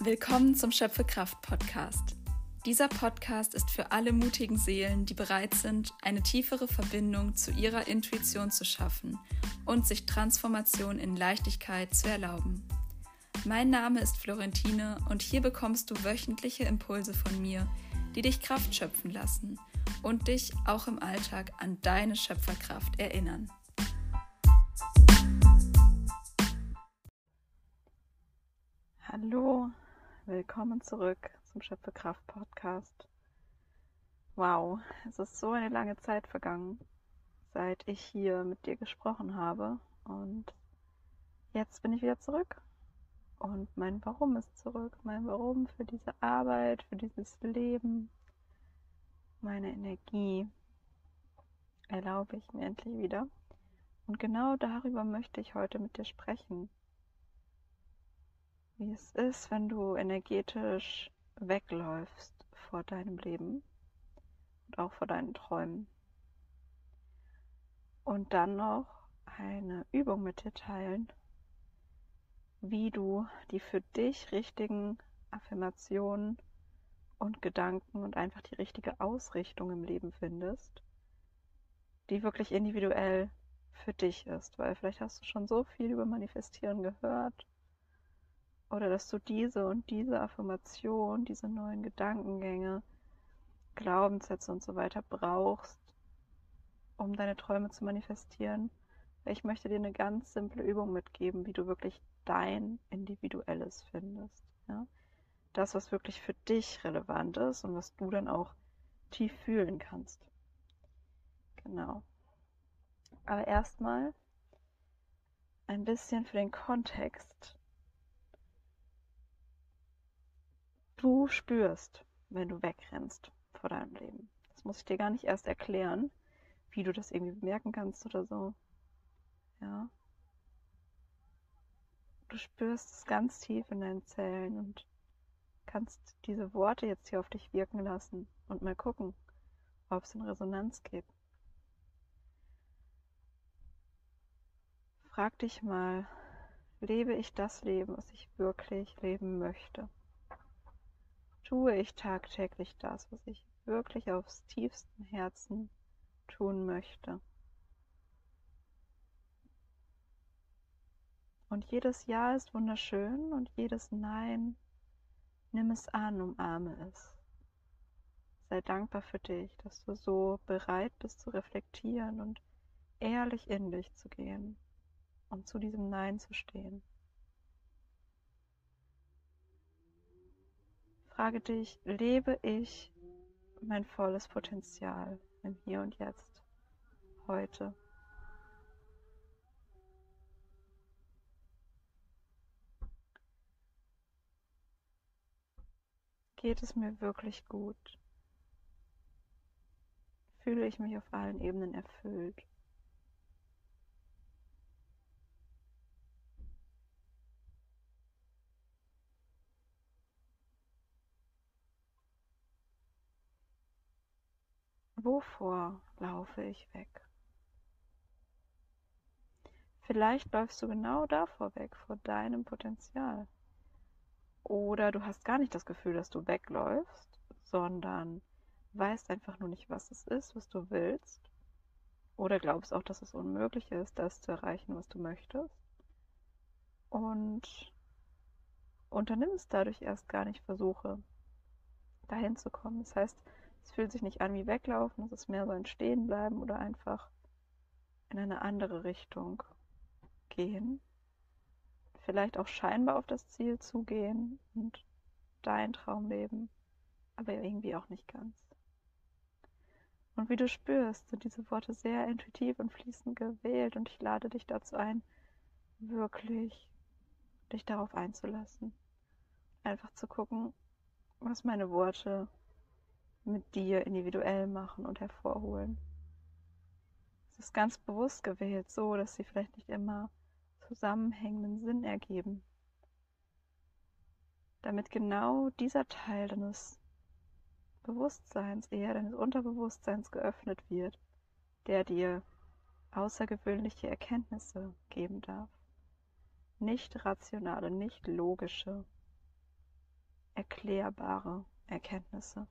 Willkommen zum Schöpfekraft Podcast. Dieser Podcast ist für alle mutigen Seelen, die bereit sind, eine tiefere Verbindung zu ihrer Intuition zu schaffen und sich Transformation in Leichtigkeit zu erlauben. Mein Name ist Florentine und hier bekommst du wöchentliche Impulse von mir, die dich Kraft schöpfen lassen und dich auch im Alltag an deine Schöpferkraft erinnern. Willkommen zurück zum Schöpfekraft Podcast. Wow, es ist so eine lange Zeit vergangen, seit ich hier mit dir gesprochen habe und jetzt bin ich wieder zurück und mein Warum ist zurück, mein Warum für diese Arbeit, für dieses Leben, meine Energie erlaube ich mir endlich wieder. Und genau darüber möchte ich heute mit dir sprechen wie es ist, wenn du energetisch wegläufst vor deinem Leben und auch vor deinen Träumen. Und dann noch eine Übung mit dir teilen, wie du die für dich richtigen Affirmationen und Gedanken und einfach die richtige Ausrichtung im Leben findest, die wirklich individuell für dich ist. Weil vielleicht hast du schon so viel über Manifestieren gehört oder dass du diese und diese Affirmation, diese neuen Gedankengänge, Glaubenssätze und so weiter brauchst, um deine Träume zu manifestieren. Ich möchte dir eine ganz simple Übung mitgeben, wie du wirklich dein Individuelles findest. Ja? Das, was wirklich für dich relevant ist und was du dann auch tief fühlen kannst. Genau. Aber erstmal ein bisschen für den Kontext du spürst, wenn du wegrennst vor deinem Leben. Das muss ich dir gar nicht erst erklären, wie du das irgendwie bemerken kannst oder so. Ja. Du spürst es ganz tief in deinen Zellen und kannst diese Worte jetzt hier auf dich wirken lassen und mal gucken, ob es in Resonanz geht. Frag dich mal, lebe ich das Leben, was ich wirklich leben möchte? Tue ich tagtäglich das, was ich wirklich aufs tiefsten Herzen tun möchte. Und jedes Ja ist wunderschön und jedes Nein, nimm es an, umarme es. Sei dankbar für dich, dass du so bereit bist zu reflektieren und ehrlich in dich zu gehen und zu diesem Nein zu stehen. Frage dich, lebe ich mein volles Potenzial im Hier und Jetzt, heute? Geht es mir wirklich gut? Fühle ich mich auf allen Ebenen erfüllt? Wovor laufe ich weg? Vielleicht läufst du genau davor weg, vor deinem Potenzial. Oder du hast gar nicht das Gefühl, dass du wegläufst, sondern weißt einfach nur nicht, was es ist, was du willst. Oder glaubst auch, dass es unmöglich ist, das zu erreichen, was du möchtest. Und unternimmst dadurch erst gar nicht Versuche, dahin zu kommen. Das heißt, es fühlt sich nicht an wie weglaufen, es ist mehr so ein Stehenbleiben oder einfach in eine andere Richtung gehen. Vielleicht auch scheinbar auf das Ziel zugehen und dein Traum leben, aber irgendwie auch nicht ganz. Und wie du spürst, sind diese Worte sehr intuitiv und fließend gewählt und ich lade dich dazu ein, wirklich dich darauf einzulassen. Einfach zu gucken, was meine Worte mit dir individuell machen und hervorholen. Es ist ganz bewusst gewählt, so dass sie vielleicht nicht immer zusammenhängenden Sinn ergeben. Damit genau dieser Teil deines Bewusstseins, eher deines Unterbewusstseins geöffnet wird, der dir außergewöhnliche Erkenntnisse geben darf. Nicht rationale, nicht logische, erklärbare Erkenntnisse,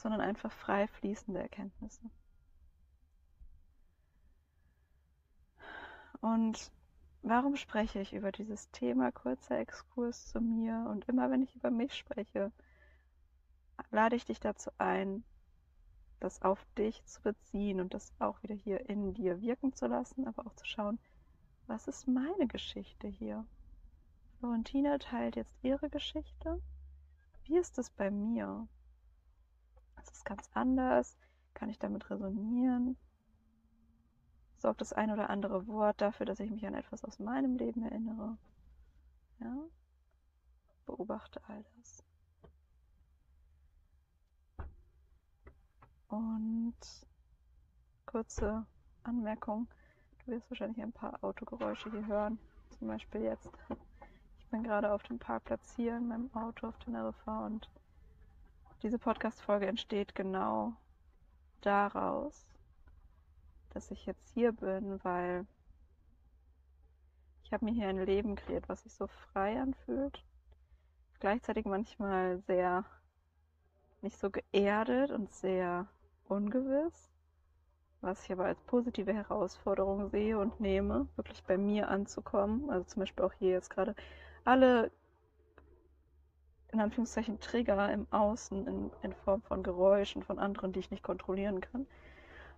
sondern einfach frei fließende Erkenntnisse. Und warum spreche ich über dieses Thema? Kurzer Exkurs zu mir. Und immer wenn ich über mich spreche, lade ich dich dazu ein, das auf dich zu beziehen und das auch wieder hier in dir wirken zu lassen, aber auch zu schauen, was ist meine Geschichte hier? Florentina teilt jetzt ihre Geschichte. Wie ist es bei mir? Ist es ganz anders? Kann ich damit resonieren? sorgt das ein oder andere Wort dafür, dass ich mich an etwas aus meinem Leben erinnere. Ja? Beobachte all das. Und kurze Anmerkung. Du wirst wahrscheinlich ein paar Autogeräusche hier hören. Zum Beispiel jetzt. Ich bin gerade auf dem Parkplatz hier in meinem Auto auf Teneriffa und diese Podcast-Folge entsteht genau daraus, dass ich jetzt hier bin, weil ich habe mir hier ein Leben kreiert, was sich so frei anfühlt. Gleichzeitig manchmal sehr nicht so geerdet und sehr ungewiss, was ich aber als positive Herausforderung sehe und nehme, wirklich bei mir anzukommen. Also zum Beispiel auch hier jetzt gerade alle in Anführungszeichen Trigger im Außen in, in Form von Geräuschen von anderen, die ich nicht kontrollieren kann,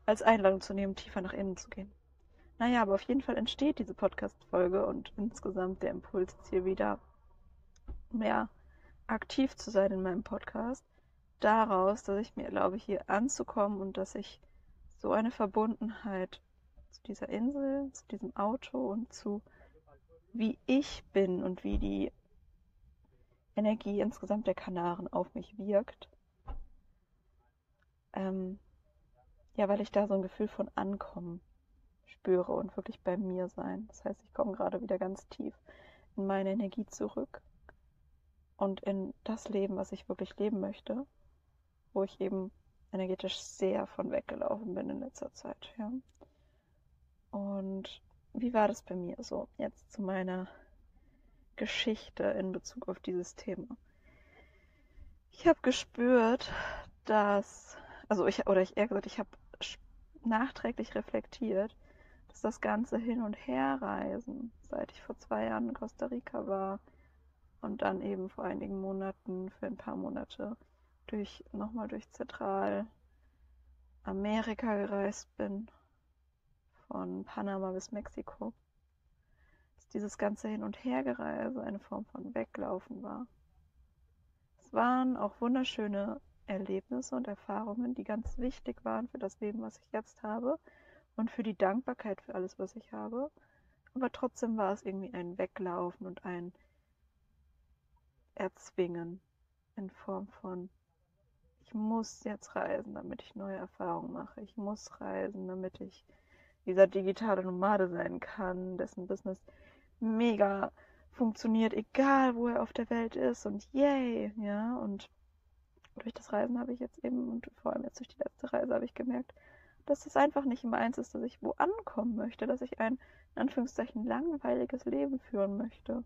als Einladung zu nehmen, tiefer nach innen zu gehen. Naja, aber auf jeden Fall entsteht diese Podcast-Folge und insgesamt der Impuls jetzt hier wieder mehr aktiv zu sein in meinem Podcast, daraus, dass ich mir erlaube, hier anzukommen und dass ich so eine Verbundenheit zu dieser Insel, zu diesem Auto und zu wie ich bin und wie die Energie insgesamt der Kanaren auf mich wirkt, ähm, ja, weil ich da so ein Gefühl von Ankommen spüre und wirklich bei mir sein. Das heißt, ich komme gerade wieder ganz tief in meine Energie zurück und in das Leben, was ich wirklich leben möchte, wo ich eben energetisch sehr von weggelaufen bin in letzter Zeit. Ja. Und wie war das bei mir so? Jetzt zu meiner Geschichte in Bezug auf dieses Thema. Ich habe gespürt, dass, also ich, oder ich eher gesagt, ich habe nachträglich reflektiert, dass das ganze Hin- und Herreisen, seit ich vor zwei Jahren in Costa Rica war und dann eben vor einigen Monaten für ein paar Monate durch nochmal durch Zentralamerika gereist bin, von Panama bis Mexiko, dieses ganze Hin- und Hergereise eine Form von Weglaufen war. Es waren auch wunderschöne Erlebnisse und Erfahrungen, die ganz wichtig waren für das Leben, was ich jetzt habe und für die Dankbarkeit für alles, was ich habe. Aber trotzdem war es irgendwie ein Weglaufen und ein Erzwingen in Form von, ich muss jetzt reisen, damit ich neue Erfahrungen mache. Ich muss reisen, damit ich dieser digitale Nomade sein kann, dessen Business mega funktioniert, egal wo er auf der Welt ist und yay, ja, und durch das Reisen habe ich jetzt eben und vor allem jetzt durch die letzte Reise habe ich gemerkt, dass es einfach nicht meins ist, dass ich wo ankommen möchte, dass ich ein in Anführungszeichen langweiliges Leben führen möchte.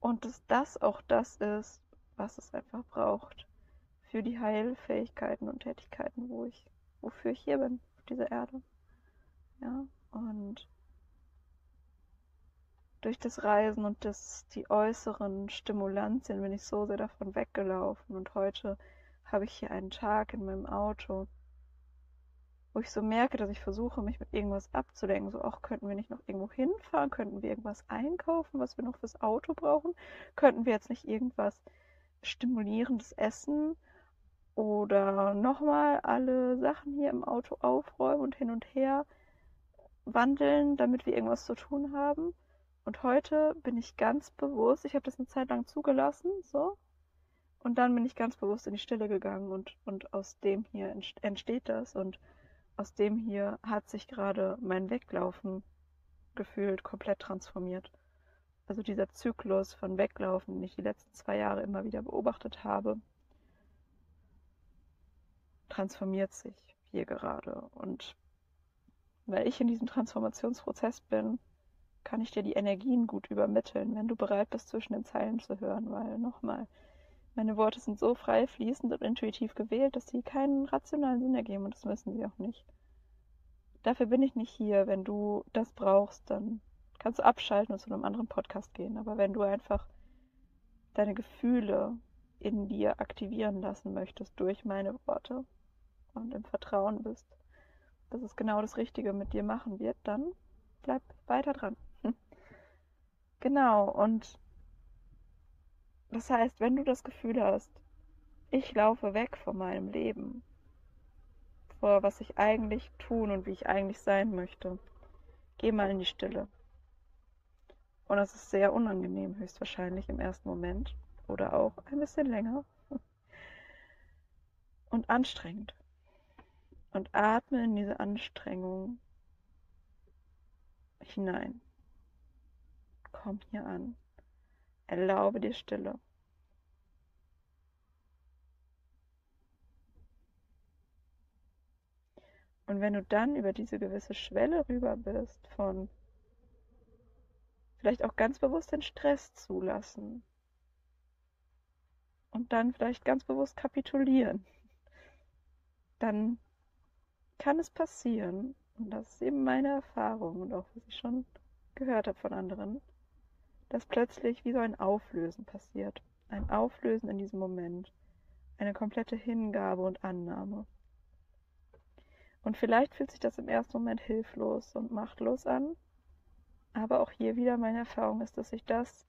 Und dass das auch das ist, was es einfach braucht für die Heilfähigkeiten und Tätigkeiten, wo ich, wofür ich hier bin, auf dieser Erde. Ja, und durch das Reisen und das, die äußeren Stimulantien bin ich so sehr davon weggelaufen. Und heute habe ich hier einen Tag in meinem Auto, wo ich so merke, dass ich versuche, mich mit irgendwas abzulenken. So, auch könnten wir nicht noch irgendwo hinfahren? Könnten wir irgendwas einkaufen, was wir noch fürs Auto brauchen? Könnten wir jetzt nicht irgendwas stimulierendes essen? Oder nochmal alle Sachen hier im Auto aufräumen und hin und her wandeln, damit wir irgendwas zu tun haben? Und heute bin ich ganz bewusst, ich habe das eine Zeit lang zugelassen, so. Und dann bin ich ganz bewusst in die Stille gegangen und, und aus dem hier entsteht das und aus dem hier hat sich gerade mein Weglaufen gefühlt komplett transformiert. Also dieser Zyklus von Weglaufen, den ich die letzten zwei Jahre immer wieder beobachtet habe, transformiert sich hier gerade. Und weil ich in diesem Transformationsprozess bin, kann ich dir die Energien gut übermitteln, wenn du bereit bist, zwischen den Zeilen zu hören, weil nochmal, meine Worte sind so frei fließend und intuitiv gewählt, dass sie keinen rationalen Sinn ergeben und das müssen sie auch nicht. Dafür bin ich nicht hier. Wenn du das brauchst, dann kannst du abschalten und zu einem anderen Podcast gehen. Aber wenn du einfach deine Gefühle in dir aktivieren lassen möchtest durch meine Worte und im Vertrauen bist, dass es genau das Richtige mit dir machen wird, dann bleib weiter dran. Genau, und das heißt, wenn du das Gefühl hast, ich laufe weg von meinem Leben, vor was ich eigentlich tun und wie ich eigentlich sein möchte, geh mal in die Stille. Und das ist sehr unangenehm, höchstwahrscheinlich im ersten Moment oder auch ein bisschen länger und anstrengend. Und atme in diese Anstrengung hinein. Komm hier an. Erlaube dir Stille. Und wenn du dann über diese gewisse Schwelle rüber bist von vielleicht auch ganz bewusst den Stress zulassen und dann vielleicht ganz bewusst kapitulieren, dann kann es passieren, und das ist eben meine Erfahrung und auch was ich schon gehört habe von anderen, dass plötzlich wie so ein Auflösen passiert. Ein Auflösen in diesem Moment. Eine komplette Hingabe und Annahme. Und vielleicht fühlt sich das im ersten Moment hilflos und machtlos an, aber auch hier wieder meine Erfahrung ist, dass sich das,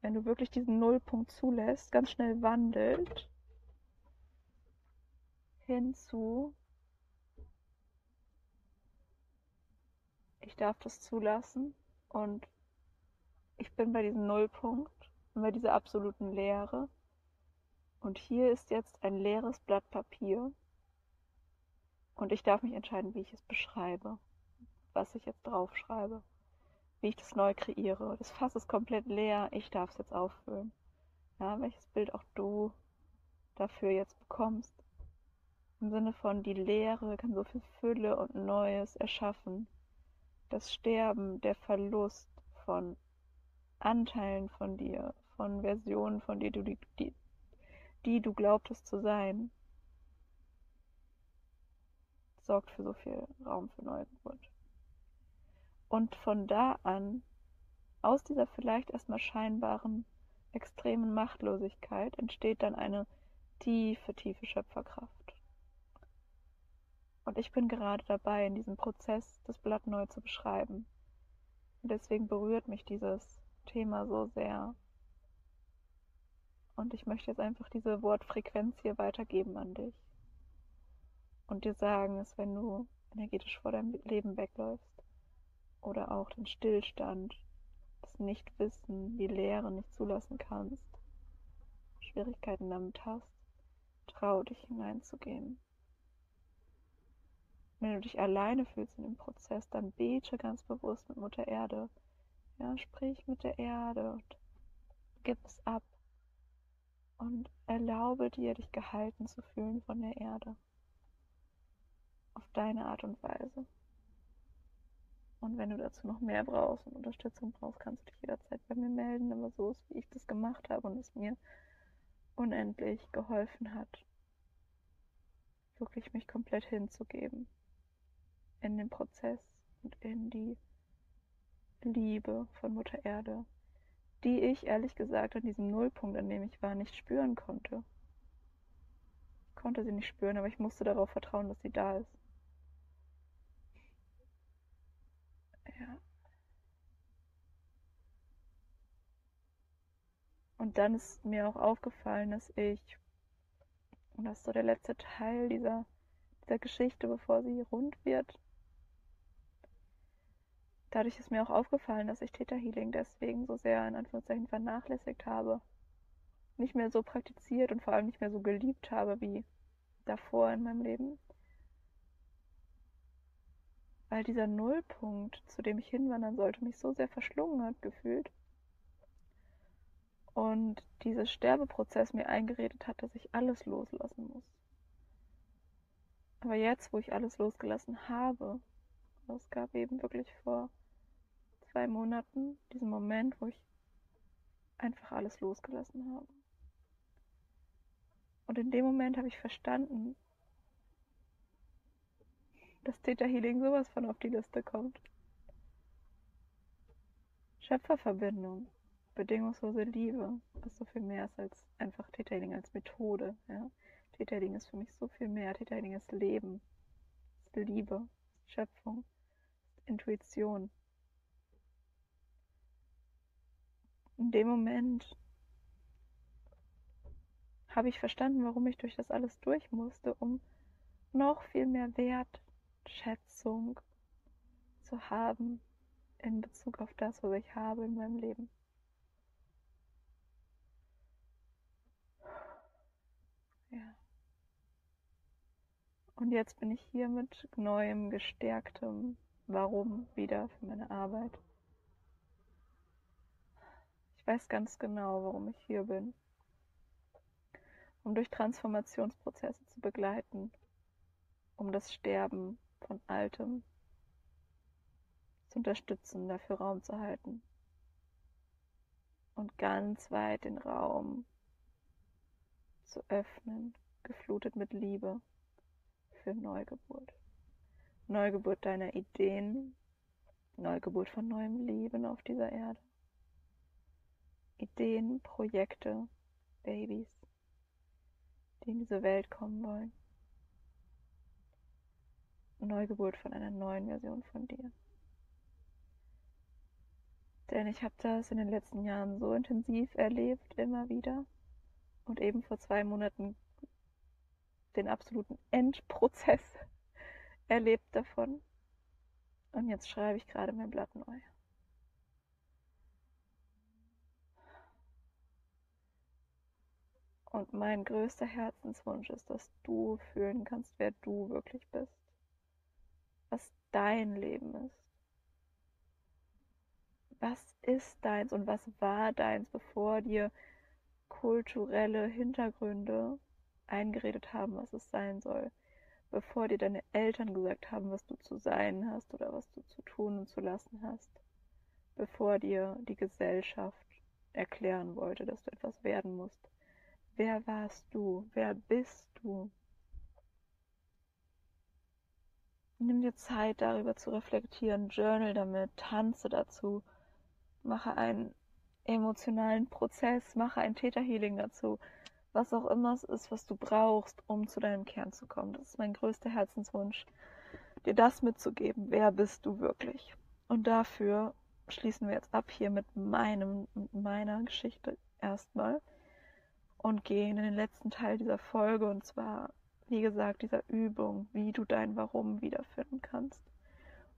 wenn du wirklich diesen Nullpunkt zulässt, ganz schnell wandelt hinzu, ich darf das zulassen und ich bin bei diesem Nullpunkt und bei dieser absoluten Leere. Und hier ist jetzt ein leeres Blatt Papier. Und ich darf mich entscheiden, wie ich es beschreibe, was ich jetzt draufschreibe wie ich das neu kreiere. Das Fass ist komplett leer, ich darf es jetzt auffüllen. Ja, welches Bild auch du dafür jetzt bekommst. Im Sinne von die Leere kann so viel Fülle und Neues erschaffen. Das Sterben, der Verlust von Anteilen von dir, von Versionen von dir, die, die, die du glaubtest zu sein, sorgt für so viel Raum für Neugeburt. Und von da an, aus dieser vielleicht erstmal scheinbaren extremen Machtlosigkeit, entsteht dann eine tiefe, tiefe Schöpferkraft. Und ich bin gerade dabei, in diesem Prozess das Blatt neu zu beschreiben. Und deswegen berührt mich dieses Thema so sehr. Und ich möchte jetzt einfach diese Wortfrequenz hier weitergeben an dich. Und dir sagen, dass wenn du energetisch vor deinem Leben wegläufst, oder auch den Stillstand, das Nichtwissen, die Leere nicht zulassen kannst, Schwierigkeiten damit hast, trau dich hineinzugehen. Wenn du dich alleine fühlst in dem Prozess, dann bete ganz bewusst mit Mutter Erde. Ja, sprich mit der Erde und gib es ab. Und erlaube dir, dich gehalten zu fühlen von der Erde. Auf deine Art und Weise. Und wenn du dazu noch mehr brauchst und Unterstützung brauchst, kannst du dich jederzeit bei mir melden. Aber so ist, wie ich das gemacht habe und es mir unendlich geholfen hat, wirklich mich komplett hinzugeben in den Prozess und in die Liebe von Mutter Erde, die ich ehrlich gesagt an diesem Nullpunkt, an dem ich war, nicht spüren konnte. Ich konnte sie nicht spüren, aber ich musste darauf vertrauen, dass sie da ist. Ja. Und dann ist mir auch aufgefallen, dass ich, und das ist so der letzte Teil dieser, dieser Geschichte, bevor sie rund wird, dadurch ist mir auch aufgefallen, dass ich Theta Healing deswegen so sehr in Anführungszeichen vernachlässigt habe. Nicht mehr so praktiziert und vor allem nicht mehr so geliebt habe wie davor in meinem Leben weil dieser Nullpunkt, zu dem ich hinwandern sollte, mich so sehr verschlungen hat gefühlt. Und dieser Sterbeprozess mir eingeredet hat, dass ich alles loslassen muss. Aber jetzt, wo ich alles losgelassen habe, es gab eben wirklich vor zwei Monaten, diesen Moment, wo ich einfach alles losgelassen habe. Und in dem Moment habe ich verstanden, dass Theta Healing sowas von auf die Liste kommt. Schöpferverbindung, bedingungslose Liebe, was so viel mehr ist als einfach Theta Healing als Methode. Ja? Theta Healing ist für mich so viel mehr. Theta Healing ist Leben, ist Liebe, ist Schöpfung, ist Intuition. In dem Moment habe ich verstanden, warum ich durch das alles durch musste, um noch viel mehr Wertschätzung zu haben in Bezug auf das, was ich habe in meinem Leben. Ja. Und jetzt bin ich hier mit neuem, gestärktem Warum wieder für meine Arbeit. Ich weiß ganz genau, warum ich hier bin um durch Transformationsprozesse zu begleiten, um das Sterben von Altem zu unterstützen, dafür Raum zu halten und ganz weit den Raum zu öffnen, geflutet mit Liebe für Neugeburt. Neugeburt deiner Ideen, Neugeburt von neuem Leben auf dieser Erde. Ideen, Projekte, Babys die in diese Welt kommen wollen. Neugeburt von einer neuen Version von dir. Denn ich habe das in den letzten Jahren so intensiv erlebt, immer wieder. Und eben vor zwei Monaten den absoluten Endprozess erlebt davon. Und jetzt schreibe ich gerade mein Blatt neu. Und mein größter Herzenswunsch ist, dass du fühlen kannst, wer du wirklich bist. Was dein Leben ist. Was ist deins und was war deins, bevor dir kulturelle Hintergründe eingeredet haben, was es sein soll. Bevor dir deine Eltern gesagt haben, was du zu sein hast oder was du zu tun und zu lassen hast. Bevor dir die Gesellschaft erklären wollte, dass du etwas werden musst Wer warst du? Wer bist du? Nimm dir Zeit, darüber zu reflektieren, journal damit, tanze dazu, mache einen emotionalen Prozess, mache ein Täterhealing dazu, was auch immer es ist, was du brauchst, um zu deinem Kern zu kommen. Das ist mein größter Herzenswunsch, dir das mitzugeben. Wer bist du wirklich? Und dafür schließen wir jetzt ab hier mit meinem, meiner Geschichte erstmal und gehen in den letzten Teil dieser Folge und zwar, wie gesagt, dieser Übung, wie du dein Warum wiederfinden kannst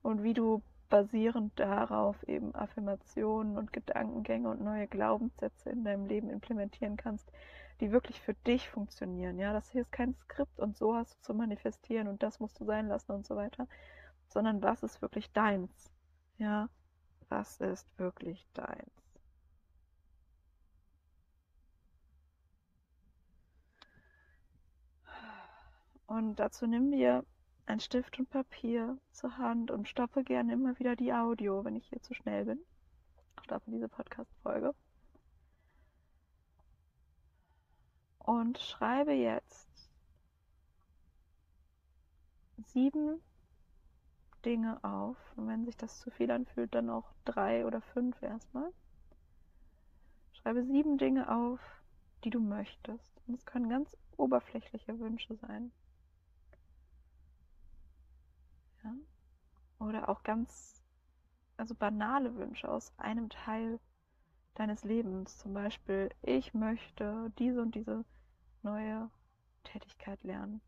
und wie du basierend darauf eben Affirmationen und Gedankengänge und neue Glaubenssätze in deinem Leben implementieren kannst, die wirklich für dich funktionieren. Ja, das hier ist kein Skript und so hast du zu manifestieren und das musst du sein lassen und so weiter, sondern was ist wirklich deins? Ja, was ist wirklich deins? Und dazu nimm dir ein Stift und Papier zur Hand und stoppe gerne immer wieder die Audio, wenn ich hier zu schnell bin. Stoppe diese Podcast-Folge. Und schreibe jetzt sieben Dinge auf. Und wenn sich das zu viel anfühlt, dann auch drei oder fünf erstmal. Schreibe sieben Dinge auf, die du möchtest. Und es können ganz oberflächliche Wünsche sein. Ja? Oder auch ganz, also banale Wünsche aus einem Teil deines Lebens. Zum Beispiel, ich möchte diese und diese neue Tätigkeit lernen.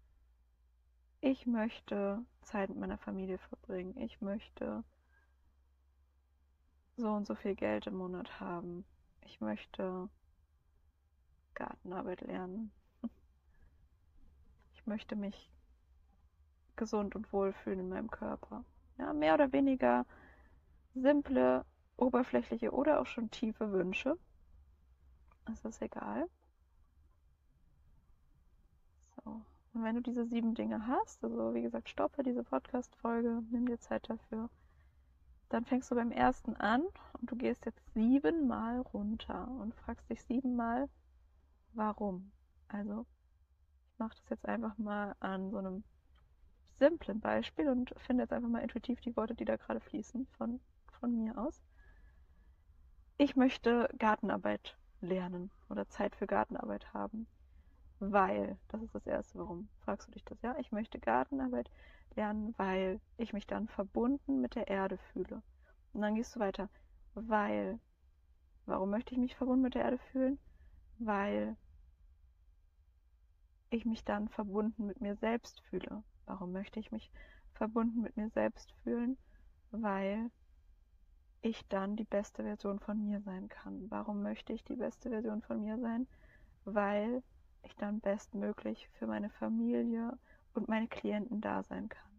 Ich möchte Zeit mit meiner Familie verbringen. Ich möchte so und so viel Geld im Monat haben. Ich möchte Gartenarbeit lernen. Ich möchte mich gesund und wohlfühlen in meinem Körper. Ja, mehr oder weniger simple, oberflächliche oder auch schon tiefe Wünsche. Das ist egal. So. Und wenn du diese sieben Dinge hast, also wie gesagt, stoppe diese Podcast-Folge, nimm dir Zeit dafür. dann fängst du beim ersten an und du gehst jetzt siebenmal runter und fragst dich siebenmal, warum. Also, ich mache das jetzt einfach mal an so einem simplen Beispiel und finde jetzt einfach mal intuitiv die Worte, die da gerade fließen von, von mir aus. Ich möchte Gartenarbeit lernen oder Zeit für Gartenarbeit haben, weil, das ist das Erste, warum fragst du dich das? Ja, ich möchte Gartenarbeit lernen, weil ich mich dann verbunden mit der Erde fühle. Und dann gehst du weiter, weil, warum möchte ich mich verbunden mit der Erde fühlen? Weil ich mich dann verbunden mit mir selbst fühle. Warum möchte ich mich verbunden mit mir selbst fühlen? Weil ich dann die beste Version von mir sein kann. Warum möchte ich die beste Version von mir sein? Weil ich dann bestmöglich für meine Familie und meine Klienten da sein kann.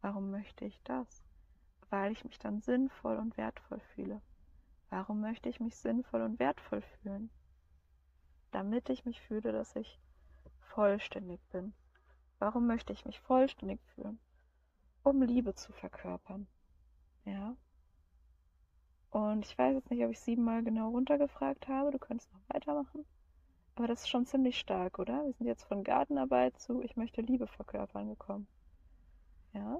Warum möchte ich das? Weil ich mich dann sinnvoll und wertvoll fühle. Warum möchte ich mich sinnvoll und wertvoll fühlen? Damit ich mich fühle, dass ich vollständig bin. Warum möchte ich mich vollständig fühlen? Um Liebe zu verkörpern. Ja. Und ich weiß jetzt nicht, ob ich siebenmal genau runtergefragt habe. Du könntest noch weitermachen. Aber das ist schon ziemlich stark, oder? Wir sind jetzt von Gartenarbeit zu Ich möchte Liebe verkörpern gekommen. Ja?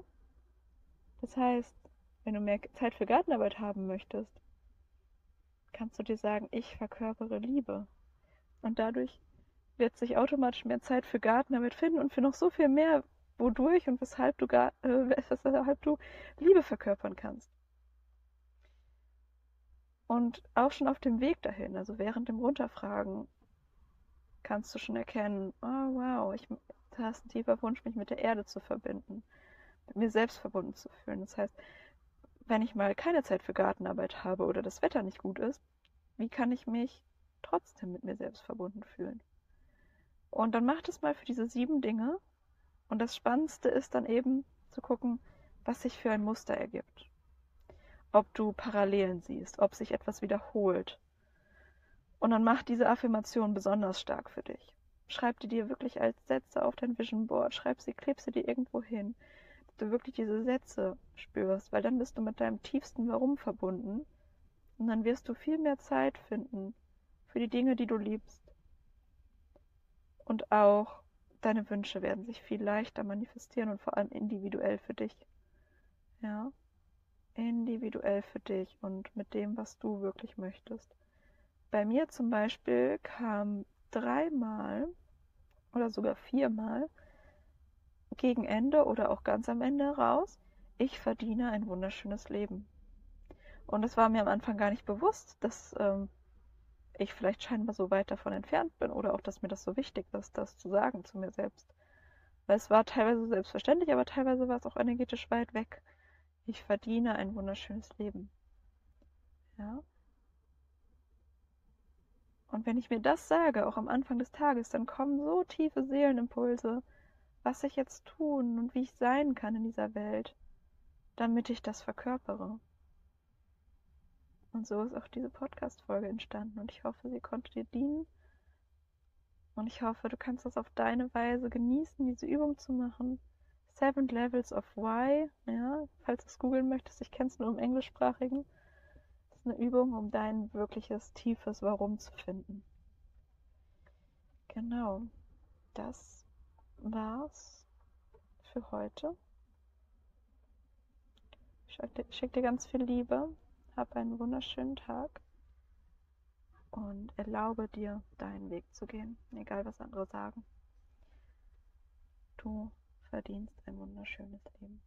Das heißt, wenn du mehr Zeit für Gartenarbeit haben möchtest, kannst du dir sagen, ich verkörpere Liebe. Und dadurch wird sich automatisch mehr Zeit für Gartenarbeit finden und für noch so viel mehr, wodurch und weshalb du, äh, weshalb du Liebe verkörpern kannst. Und auch schon auf dem Weg dahin, also während dem Runterfragen, kannst du schon erkennen, oh wow, ich, du hast ein tiefer Wunsch, mich mit der Erde zu verbinden, mit mir selbst verbunden zu fühlen. Das heißt, wenn ich mal keine Zeit für Gartenarbeit habe oder das Wetter nicht gut ist, wie kann ich mich trotzdem mit mir selbst verbunden fühlen? Und dann mach das mal für diese sieben Dinge. Und das Spannendste ist dann eben zu gucken, was sich für ein Muster ergibt. Ob du Parallelen siehst, ob sich etwas wiederholt, und dann mach diese Affirmation besonders stark für dich. Schreib die dir wirklich als Sätze auf dein Vision Board. Schreib sie, kleb sie dir irgendwo hin. Dass du wirklich diese Sätze spürst, weil dann bist du mit deinem tiefsten Warum verbunden. Und dann wirst du viel mehr Zeit finden für die Dinge, die du liebst. Und auch deine Wünsche werden sich viel leichter manifestieren und vor allem individuell für dich. Ja? Individuell für dich und mit dem, was du wirklich möchtest bei mir zum Beispiel kam dreimal oder sogar viermal gegen Ende oder auch ganz am Ende raus, ich verdiene ein wunderschönes Leben. Und es war mir am Anfang gar nicht bewusst, dass ähm, ich vielleicht scheinbar so weit davon entfernt bin oder auch, dass mir das so wichtig ist, das zu sagen zu mir selbst. Weil es war teilweise selbstverständlich, aber teilweise war es auch energetisch weit weg. Ich verdiene ein wunderschönes Leben. Ja. Und wenn ich mir das sage, auch am Anfang des Tages, dann kommen so tiefe Seelenimpulse, was ich jetzt tun und wie ich sein kann in dieser Welt, damit ich das verkörpere. Und so ist auch diese Podcast-Folge entstanden und ich hoffe, sie konnte dir dienen. Und ich hoffe, du kannst das auf deine Weise genießen, diese Übung zu machen. Seven Levels of Why, ja, falls du es googeln möchtest, ich kenne es nur im Englischsprachigen eine Übung, um dein wirkliches, tiefes Warum zu finden. Genau, das war's für heute. Ich schicke dir ganz viel Liebe, hab einen wunderschönen Tag und erlaube dir, deinen Weg zu gehen, egal was andere sagen. Du verdienst ein wunderschönes Leben.